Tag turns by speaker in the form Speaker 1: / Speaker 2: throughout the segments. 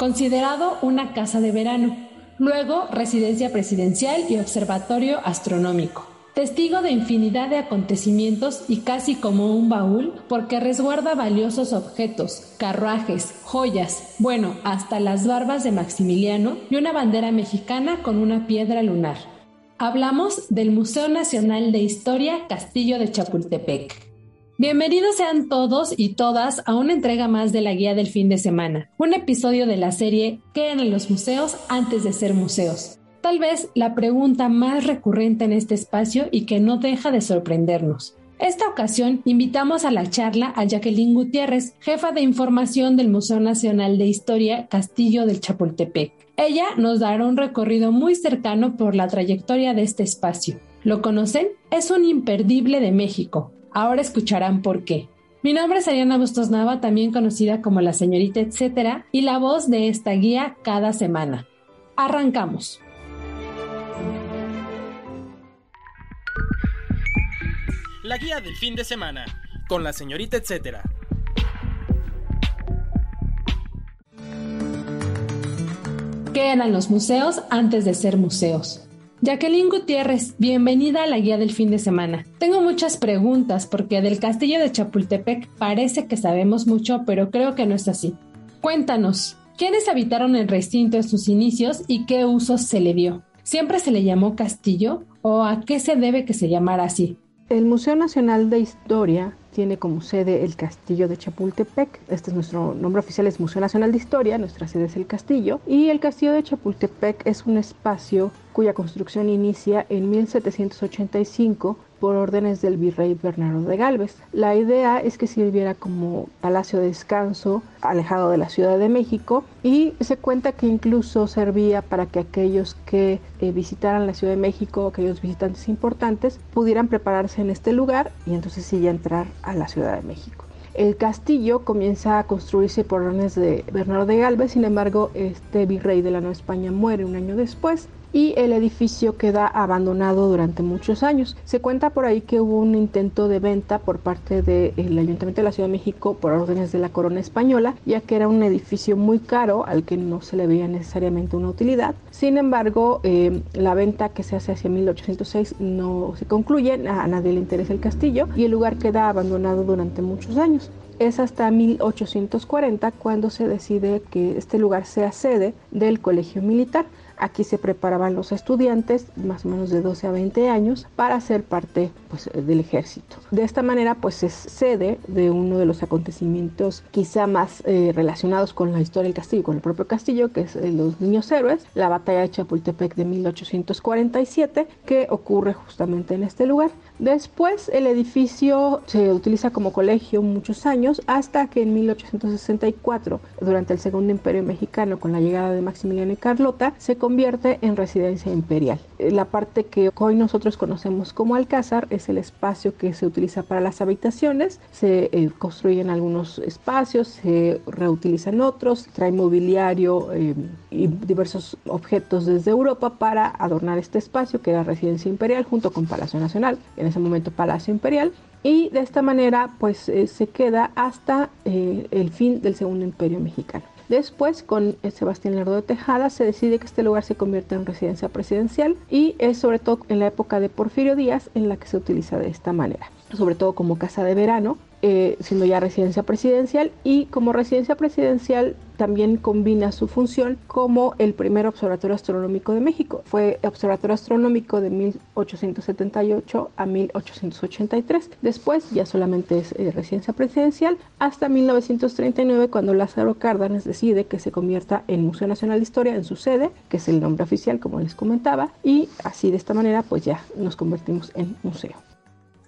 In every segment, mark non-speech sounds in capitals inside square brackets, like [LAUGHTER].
Speaker 1: Considerado una casa de verano, luego residencia presidencial y observatorio astronómico. Testigo de infinidad de acontecimientos y casi como un baúl porque resguarda valiosos objetos, carruajes, joyas, bueno, hasta las barbas de Maximiliano y una bandera mexicana con una piedra lunar. Hablamos del Museo Nacional de Historia Castillo de Chapultepec. Bienvenidos sean todos y todas a una entrega más de la guía del fin de semana, un episodio de la serie ¿Qué eran los museos antes de ser museos? Tal vez la pregunta más recurrente en este espacio y que no deja de sorprendernos. Esta ocasión invitamos a la charla a Jacqueline Gutiérrez, jefa de información del Museo Nacional de Historia Castillo del Chapultepec. Ella nos dará un recorrido muy cercano por la trayectoria de este espacio. ¿Lo conocen? Es un imperdible de México, Ahora escucharán por qué. Mi nombre es Ariana Bustos Nava, también conocida como la señorita etcétera, y la voz de esta guía cada semana. Arrancamos.
Speaker 2: La guía del fin de semana, con la señorita etcétera.
Speaker 1: ¿Qué eran los museos antes de ser museos? Jacqueline Gutiérrez, bienvenida a la guía del fin de semana. Tengo muchas preguntas porque del castillo de Chapultepec parece que sabemos mucho, pero creo que no es así. Cuéntanos, ¿quiénes habitaron el recinto en sus inicios y qué usos se le dio? ¿Siempre se le llamó castillo o a qué se debe que se llamara así?
Speaker 3: El Museo Nacional de Historia tiene como sede el Castillo de Chapultepec. Este es nuestro nombre oficial, es Museo Nacional de Historia, nuestra sede es el Castillo. Y el Castillo de Chapultepec es un espacio cuya construcción inicia en 1785 por órdenes del virrey Bernardo de Galvez. La idea es que sirviera como palacio de descanso alejado de la Ciudad de México y se cuenta que incluso servía para que aquellos que eh, visitaran la Ciudad de México, aquellos visitantes importantes, pudieran prepararse en este lugar y entonces sí ya entrar a la Ciudad de México. El castillo comienza a construirse por órdenes de Bernardo de Galvez, sin embargo, este virrey de la Nueva España muere un año después y el edificio queda abandonado durante muchos años. Se cuenta por ahí que hubo un intento de venta por parte del Ayuntamiento de la Ciudad de México por órdenes de la corona española, ya que era un edificio muy caro al que no se le veía necesariamente una utilidad. Sin embargo, eh, la venta que se hace hacia 1806 no se concluye, a nadie le interesa el castillo y el lugar queda abandonado durante muchos años es hasta 1840 cuando se decide que este lugar sea sede del colegio militar. Aquí se preparaban los estudiantes, más o menos de 12 a 20 años, para ser parte pues, del ejército. De esta manera, pues es sede de uno de los acontecimientos quizá más eh, relacionados con la historia del castillo, con el propio castillo, que es eh, los Niños Héroes, la batalla de Chapultepec de 1847, que ocurre justamente en este lugar. Después el edificio se utiliza como colegio muchos años hasta que en 1864, durante el Segundo Imperio Mexicano, con la llegada de Maximiliano y Carlota, se convierte en residencia imperial. La parte que hoy nosotros conocemos como Alcázar es el espacio que se utiliza para las habitaciones, se eh, construyen algunos espacios, se reutilizan otros, trae mobiliario eh, y diversos objetos desde Europa para adornar este espacio que era residencia imperial junto con Palacio Nacional ese momento Palacio Imperial, y de esta manera pues eh, se queda hasta eh, el fin del Segundo Imperio Mexicano. Después, con Sebastián Lerdo de Tejada, se decide que este lugar se convierta en residencia presidencial y es sobre todo en la época de Porfirio Díaz en la que se utiliza de esta manera, sobre todo como casa de verano, eh, siendo ya residencia presidencial y como residencia presidencial también combina su función como el primer observatorio astronómico de México. Fue observatorio astronómico de 1878 a 1883. Después ya solamente es eh, residencia presidencial hasta 1939 cuando Lázaro Cárdenas decide que se convierta en Museo Nacional de Historia en su sede, que es el nombre oficial como les comentaba, y así de esta manera pues ya nos convertimos en museo.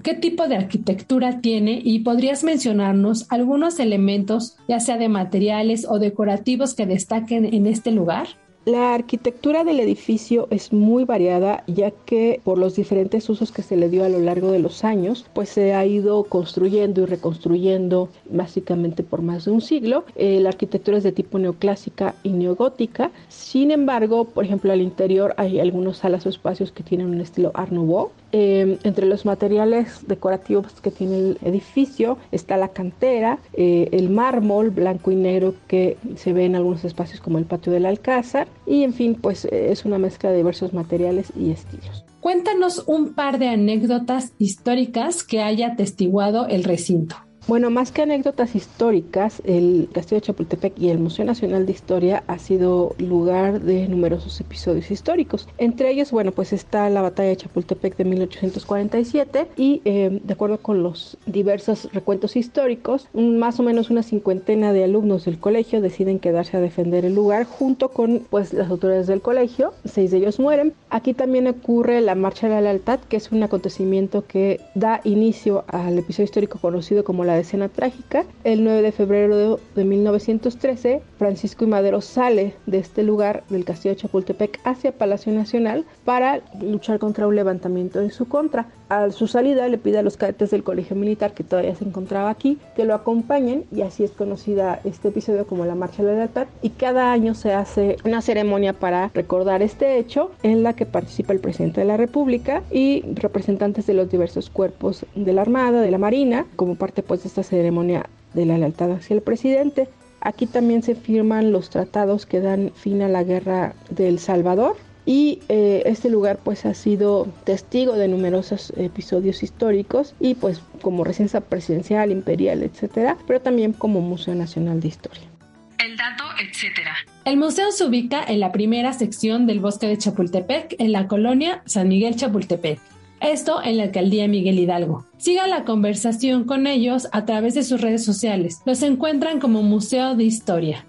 Speaker 1: ¿Qué tipo de arquitectura tiene? Y podrías mencionarnos algunos elementos, ya sea de materiales o decorativos que destaquen en este lugar.
Speaker 3: La arquitectura del edificio es muy variada ya que por los diferentes usos que se le dio a lo largo de los años, pues se ha ido construyendo y reconstruyendo básicamente por más de un siglo. Eh, la arquitectura es de tipo neoclásica y neogótica. Sin embargo, por ejemplo, al interior hay algunos salas o espacios que tienen un estilo Art Nouveau. Eh, entre los materiales decorativos que tiene el edificio está la cantera, eh, el mármol blanco y negro que se ve en algunos espacios como el patio del Alcázar y en fin, pues es una mezcla de diversos materiales y estilos.
Speaker 1: Cuéntanos un par de anécdotas históricas que haya atestiguado el recinto.
Speaker 3: Bueno, más que anécdotas históricas, el Castillo de Chapultepec y el Museo Nacional de Historia ha sido lugar de numerosos episodios históricos. Entre ellos, bueno, pues está la batalla de Chapultepec de 1847 y eh, de acuerdo con los diversos recuentos históricos, más o menos una cincuentena de alumnos del colegio deciden quedarse a defender el lugar junto con pues las autoridades del colegio. Seis de ellos mueren. Aquí también ocurre la Marcha de la Lealtad, que es un acontecimiento que da inicio al episodio histórico conocido como la la escena trágica. El 9 de febrero de, 1913, Francisco y Madero sale de este lugar del castillo de Chapultepec hacia Palacio Nacional para luchar contra un levantamiento en su contra. A su salida le pide a los cadetes del colegio militar que todavía se encontraba aquí que lo acompañen y así es conocida este episodio como la Marcha de la Lealtad y cada año se hace una ceremonia para recordar este hecho en la que participa el presidente de la República y representantes de los diversos cuerpos de la Armada, de la Marina, como parte pues esta ceremonia de la lealtad hacia el presidente. Aquí también se firman los tratados que dan fin a la guerra del Salvador y eh, este lugar pues ha sido testigo de numerosos episodios históricos y pues como residencia presidencial, imperial, etcétera, pero también como Museo Nacional de Historia.
Speaker 1: El dato, etcétera. El museo se ubica en la primera sección del bosque de Chapultepec, en la colonia San Miguel Chapultepec. Esto en la alcaldía Miguel Hidalgo. Siga la conversación con ellos a través de sus redes sociales. Los encuentran como Museo de Historia.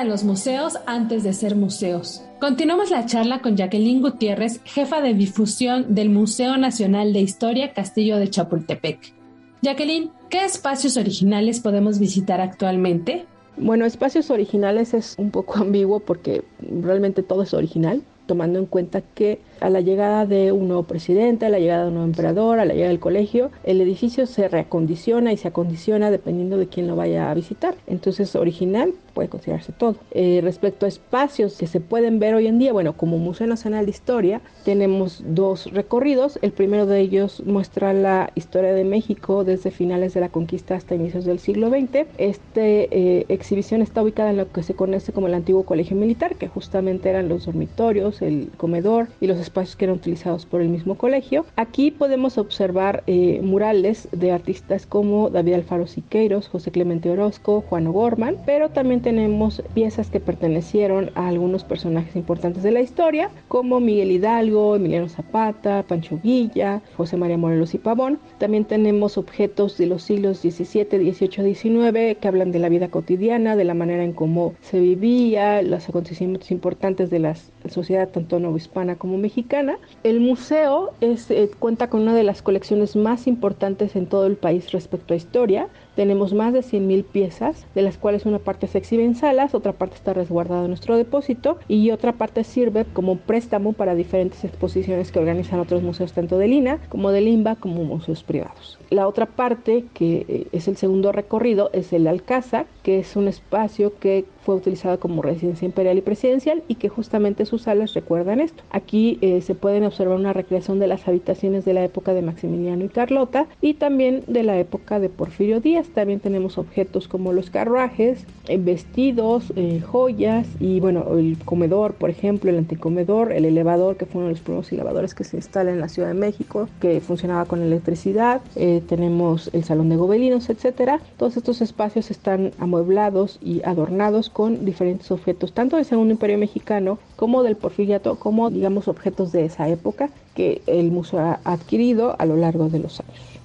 Speaker 1: ¿Qué eran los museos antes de ser museos? Continuamos la charla con Jacqueline Gutiérrez, jefa de difusión del Museo Nacional de Historia Castillo de Chapultepec. Jacqueline, ¿qué espacios originales podemos visitar actualmente?
Speaker 3: Bueno, espacios originales es un poco [LAUGHS] ambiguo porque realmente todo es original, tomando en cuenta que a la llegada de un nuevo presidente, a la llegada de un nuevo emperador, a la llegada del colegio, el edificio se reacondiciona y se acondiciona dependiendo de quién lo vaya a visitar. Entonces, original puede considerarse todo. Eh, respecto a espacios que se pueden ver hoy en día, bueno, como Museo Nacional de Historia, tenemos dos recorridos. El primero de ellos muestra la historia de México desde finales de la conquista hasta inicios del siglo XX. Esta eh, exhibición está ubicada en lo que se conoce como el antiguo colegio militar, que justamente eran los dormitorios, el comedor y los espacios que eran utilizados por el mismo colegio. Aquí podemos observar eh, murales de artistas como David Alfaro Siqueiros, José Clemente Orozco, Juan O'Gorman, pero también tenemos piezas que pertenecieron a algunos personajes importantes de la historia, como Miguel Hidalgo, Emiliano Zapata, Pancho Villa, José María Morelos y Pavón. También tenemos objetos de los siglos XVII, XVIII, XIX que hablan de la vida cotidiana, de la manera en cómo se vivía, los acontecimientos importantes de la sociedad tanto novohispana como mexicana el museo eh, cuenta con una de las colecciones más importantes en todo el país respecto a historia. Tenemos más de 100.000 piezas, de las cuales una parte se exhibe en salas, otra parte está resguardada en nuestro depósito y otra parte sirve como préstamo para diferentes exposiciones que organizan otros museos tanto de Lina como de Limba como museos privados. La otra parte, que eh, es el segundo recorrido, es el Alcázar, que es un espacio que fue utilizado como residencia imperial y presidencial y que justamente sus salas recuerdan esto. Aquí eh, se pueden observar una recreación de las habitaciones de la época de Maximiliano y Carlota y también de la época de Porfirio Díaz. También tenemos objetos como los carruajes, eh, vestidos, eh, joyas y bueno, el comedor, por ejemplo, el anticomedor, el elevador, que fue uno de los primeros elevadores que se instala en la Ciudad de México, que funcionaba con electricidad. tenemos el salón de gobelinos, etcétera. Todos estos espacios están amueblados y adornados con diferentes objetos, tanto del Segundo Imperio Mexicano como del Porfiriato, como digamos objetos de esa época que el museo ha adquirido a lo largo de los años.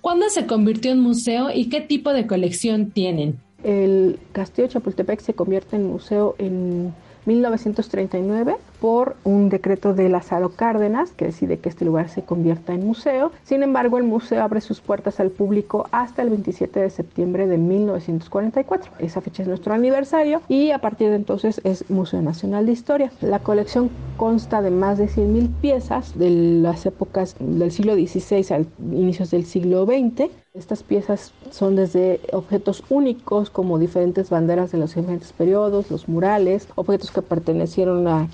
Speaker 1: ¿Cuándo se convirtió en museo y qué tipo de colección tienen?
Speaker 3: El Castillo de Chapultepec se convierte en museo en 1939 por un decreto de Lázaro Cárdenas que decide que este lugar se convierta en museo. Sin embargo, el museo abre sus puertas al público hasta el 27 de septiembre de 1944. Esa fecha es nuestro aniversario y a partir de entonces es Museo Nacional de Historia. La colección consta de más de 100.000 piezas de las épocas del siglo XVI al inicios del siglo XX estas piezas son desde objetos únicos como diferentes banderas de los diferentes periodos, los murales, objetos que pertenecieron a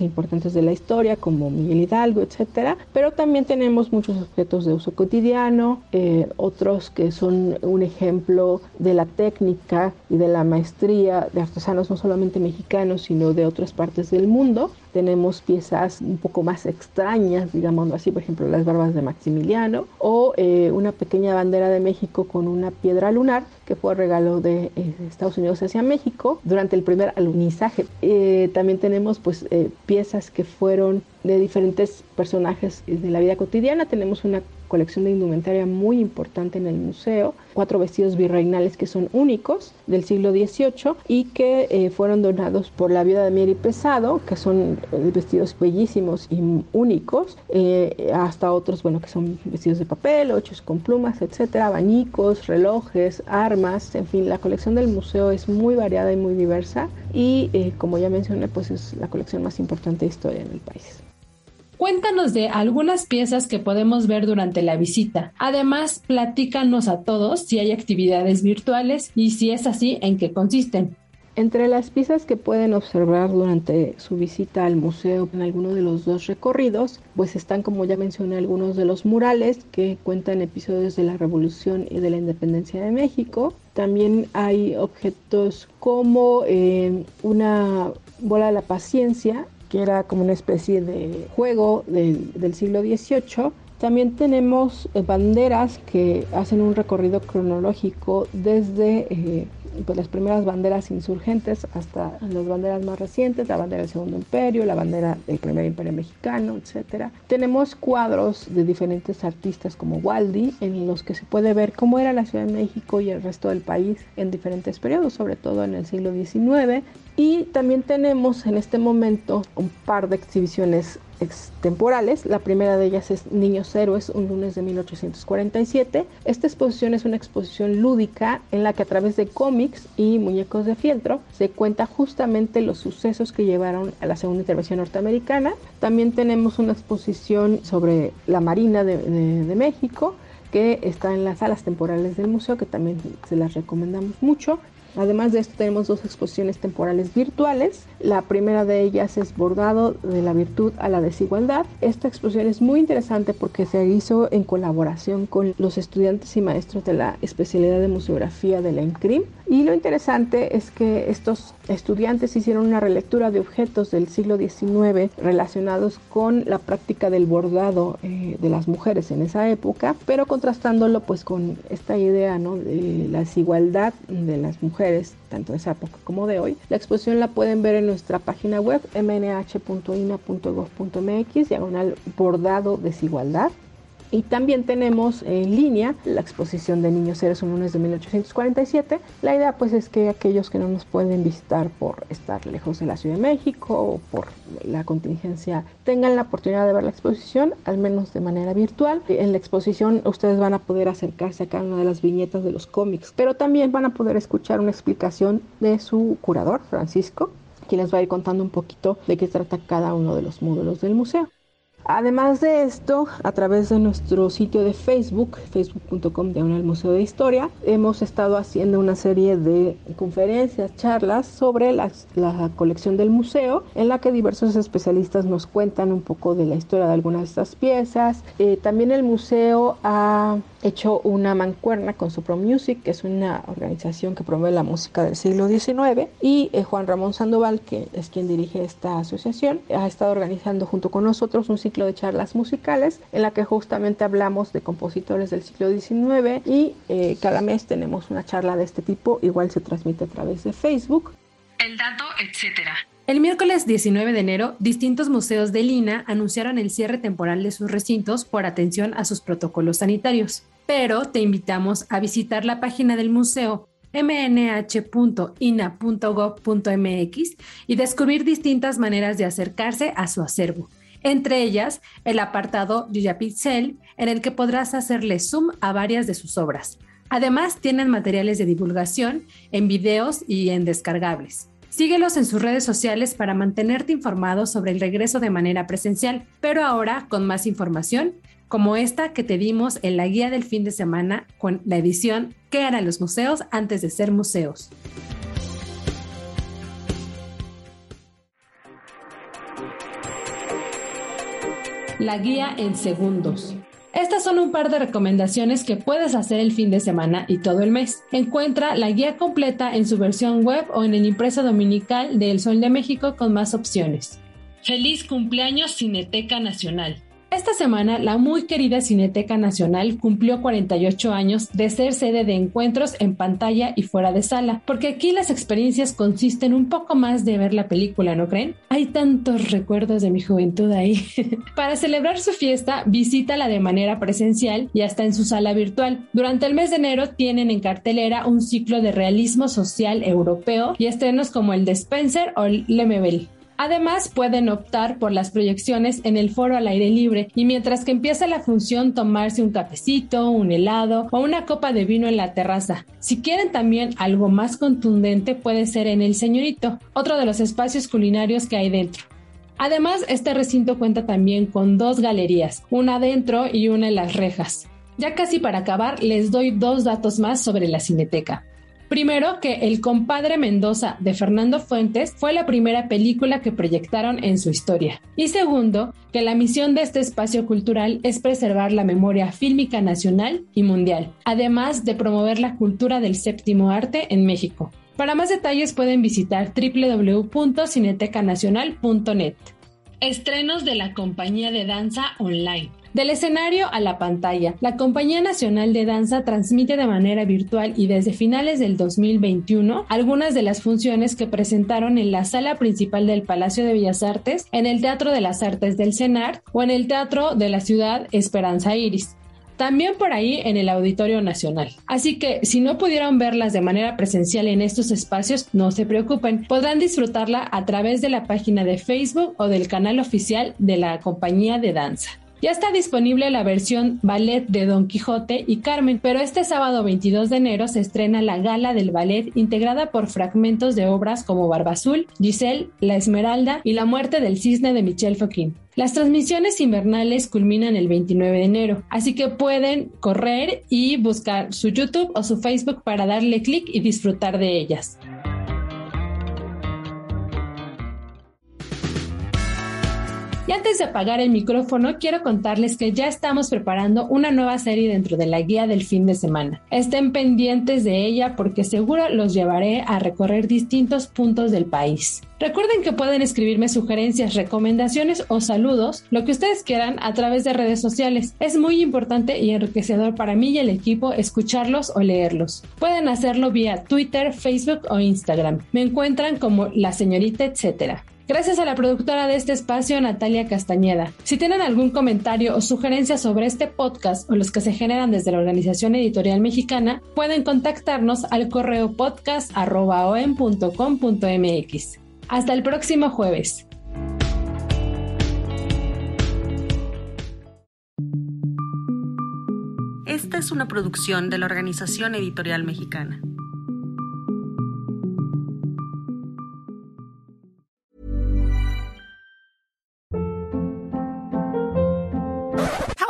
Speaker 3: importantes de la historia como Miguel Hidalgo, etcétera. Pero también tenemos muchos objetos de uso cotidiano, eh, otros que son un ejemplo de la técnica y de la maestría de artesanos no solamente mexicanos sino de otras partes del mundo tenemos piezas un poco más extrañas, digamos así, por ejemplo las barbas de Maximiliano o eh, una pequeña bandera de México con una piedra lunar que fue regalo de eh, Estados Unidos hacia México durante el primer alunizaje. Eh, también tenemos pues piezas que fueron de diferentes personajes de la vida cotidiana. Tenemos una colección de indumentaria muy importante en el museo, cuatro vestidos virreinales que son únicos del siglo XVIII y que eh, fueron donados por la viuda de Mieri Pesado, que son eh, vestidos bellísimos y únicos, eh, hasta otros, bueno, que son vestidos de papel, hechos con plumas, etcétera, abanicos, relojes, armas, en fin, la colección del museo es muy variada y muy diversa y como ya mencioné, pues es la colección más importante de historia en el país.
Speaker 1: Cuéntanos de algunas piezas que podemos ver durante la visita. Además, platícanos a todos si hay actividades virtuales y si es así, en qué consisten.
Speaker 3: Entre las piezas que pueden observar durante su visita al museo en alguno de los dos recorridos, pues están, como ya mencioné, algunos de los murales que cuentan episodios de la Revolución y de la Independencia de México. También hay objetos como eh, una bola de la paciencia que era como una especie de juego del, del siglo XVIII. También tenemos eh, banderas que hacen un recorrido cronológico desde eh, pues las primeras banderas insurgentes hasta las banderas más recientes, la bandera del Segundo Imperio, la bandera del Primer Imperio Mexicano, etc. Tenemos cuadros de diferentes artistas como Waldi en los que se puede ver cómo era la Ciudad de México y el resto del país en diferentes periodos, sobre todo en el siglo XIX. Y también tenemos en este momento un par de exhibiciones extemporales. La primera de ellas es Niños Héroes, un lunes de 1847. Esta exposición es una exposición lúdica en la que a través de cómics y muñecos de fieltro se cuenta justamente los sucesos que llevaron a la segunda intervención norteamericana. También tenemos una exposición sobre la Marina de, de México que está en las salas temporales del museo, que también se las recomendamos mucho. Además de esto tenemos dos exposiciones temporales virtuales. La primera de ellas es Bordado de la Virtud a la Desigualdad. Esta exposición es muy interesante porque se hizo en colaboración con los estudiantes y maestros de la especialidad de museografía de la INCRIM. Y lo interesante es que estos estudiantes hicieron una relectura de objetos del siglo XIX relacionados con la práctica del bordado eh, de las mujeres en esa época, pero contrastándolo pues con esta idea de la desigualdad de las mujeres tanto de esa época como de hoy. La exposición la pueden ver en nuestra página web mnh.ina.gov.mx, diagonal bordado desigualdad. Y también tenemos en línea la exposición de Niños Seres lunes de 1847. La idea pues es que aquellos que no nos pueden visitar por estar lejos de la Ciudad de México o por la contingencia tengan la oportunidad de ver la exposición, al menos de manera virtual. En la exposición ustedes van a poder acercarse a cada una de las viñetas de los cómics, pero también van a poder escuchar una explicación de su curador, Francisco, quien les va a ir contando un poquito de qué trata cada uno de los módulos del museo. Además de esto, a través de nuestro sitio de Facebook, facebook.com de el Museo de Historia, hemos estado haciendo una serie de conferencias, charlas sobre la, colección del museo, en la que diversos especialistas nos cuentan un poco de la historia de algunas de estas piezas. Eh, también el museo ha hecho una mancuerna con Supro Music, que es una organización que promueve la música del siglo XIX, y eh, Juan Ramón Sandoval, que es quien dirige esta asociación, ha estado organizando junto con nosotros un ciclo de charlas musicales en la que justamente hablamos de compositores del siglo XIX y eh, cada mes tenemos una charla de este tipo, igual se transmite a través de Facebook.
Speaker 1: El dato, etcétera. El miércoles 19 de enero, distintos museos de Lina anunciaron el cierre temporal de sus recintos por atención a sus protocolos sanitarios. Pero te invitamos a visitar la página del museo mnh.ina.gov.mx y descubrir distintas maneras de acercarse a su acervo. Entre ellas, el apartado Pixel, en el que podrás hacerle zoom a varias de sus obras. Además, tienen materiales de divulgación en videos y en descargables. Síguelos en sus redes sociales para mantenerte informado sobre el regreso de manera presencial, pero ahora con más información, como esta que te dimos en la guía del fin de semana con la edición ¿Qué eran los museos antes de ser museos? La guía en segundos. Estas son un par de recomendaciones que puedes hacer el fin de semana y todo el mes. Encuentra la guía completa en su versión web o en el impreso dominical de El Sol de México con más opciones. Feliz cumpleaños Cineteca Nacional. Esta semana, la muy querida Cineteca Nacional cumplió 48 años de ser sede de encuentros en pantalla y fuera de sala, porque aquí las experiencias consisten un poco más de ver la película, ¿no creen? Hay tantos recuerdos de mi juventud ahí. [LAUGHS] Para celebrar su fiesta, visítala de manera presencial y hasta en su sala virtual. Durante el mes de enero tienen en cartelera un ciclo de realismo social europeo y estrenos como el de Spencer o el Lemebel. Además, pueden optar por las proyecciones en el foro al aire libre y mientras que empieza la función tomarse un cafecito, un helado o una copa de vino en la terraza. Si quieren también algo más contundente puede ser en el Señorito, otro de los espacios culinarios que hay dentro. Además, este recinto cuenta también con dos galerías, una dentro y una en las rejas. Ya casi para acabar, les doy dos datos más sobre la cineteca. Primero, que El compadre Mendoza de Fernando Fuentes fue la primera película que proyectaron en su historia. Y segundo, que la misión de este espacio cultural es preservar la memoria fílmica nacional y mundial, además de promover la cultura del séptimo arte en México. Para más detalles pueden visitar www.cinetecanacional.net. Estrenos de la compañía de danza online. Del escenario a la pantalla, la Compañía Nacional de Danza transmite de manera virtual y desde finales del 2021 algunas de las funciones que presentaron en la sala principal del Palacio de Bellas Artes, en el Teatro de las Artes del CENAR o en el Teatro de la Ciudad Esperanza Iris también por ahí en el Auditorio Nacional. Así que si no pudieron verlas de manera presencial en estos espacios, no se preocupen, podrán disfrutarla a través de la página de Facebook o del canal oficial de la compañía de danza. Ya está disponible la versión ballet de Don Quijote y Carmen, pero este sábado 22 de enero se estrena la gala del ballet integrada por fragmentos de obras como Barba Azul, Giselle, La Esmeralda y La muerte del cisne de Michel Fouquet. Las transmisiones invernales culminan el 29 de enero, así que pueden correr y buscar su YouTube o su Facebook para darle clic y disfrutar de ellas. Y antes de apagar el micrófono, quiero contarles que ya estamos preparando una nueva serie dentro de la guía del fin de semana. Estén pendientes de ella porque seguro los llevaré a recorrer distintos puntos del país. Recuerden que pueden escribirme sugerencias, recomendaciones o saludos, lo que ustedes quieran, a través de redes sociales. Es muy importante y enriquecedor para mí y el equipo escucharlos o leerlos. Pueden hacerlo vía Twitter, Facebook o Instagram. Me encuentran como la señorita etcétera. Gracias a la productora de este espacio, Natalia Castañeda. Si tienen algún comentario o sugerencia sobre este podcast o los que se generan desde la Organización Editorial Mexicana, pueden contactarnos al correo podcast.com.mx. Hasta el próximo jueves.
Speaker 4: Esta es una producción de la Organización Editorial Mexicana.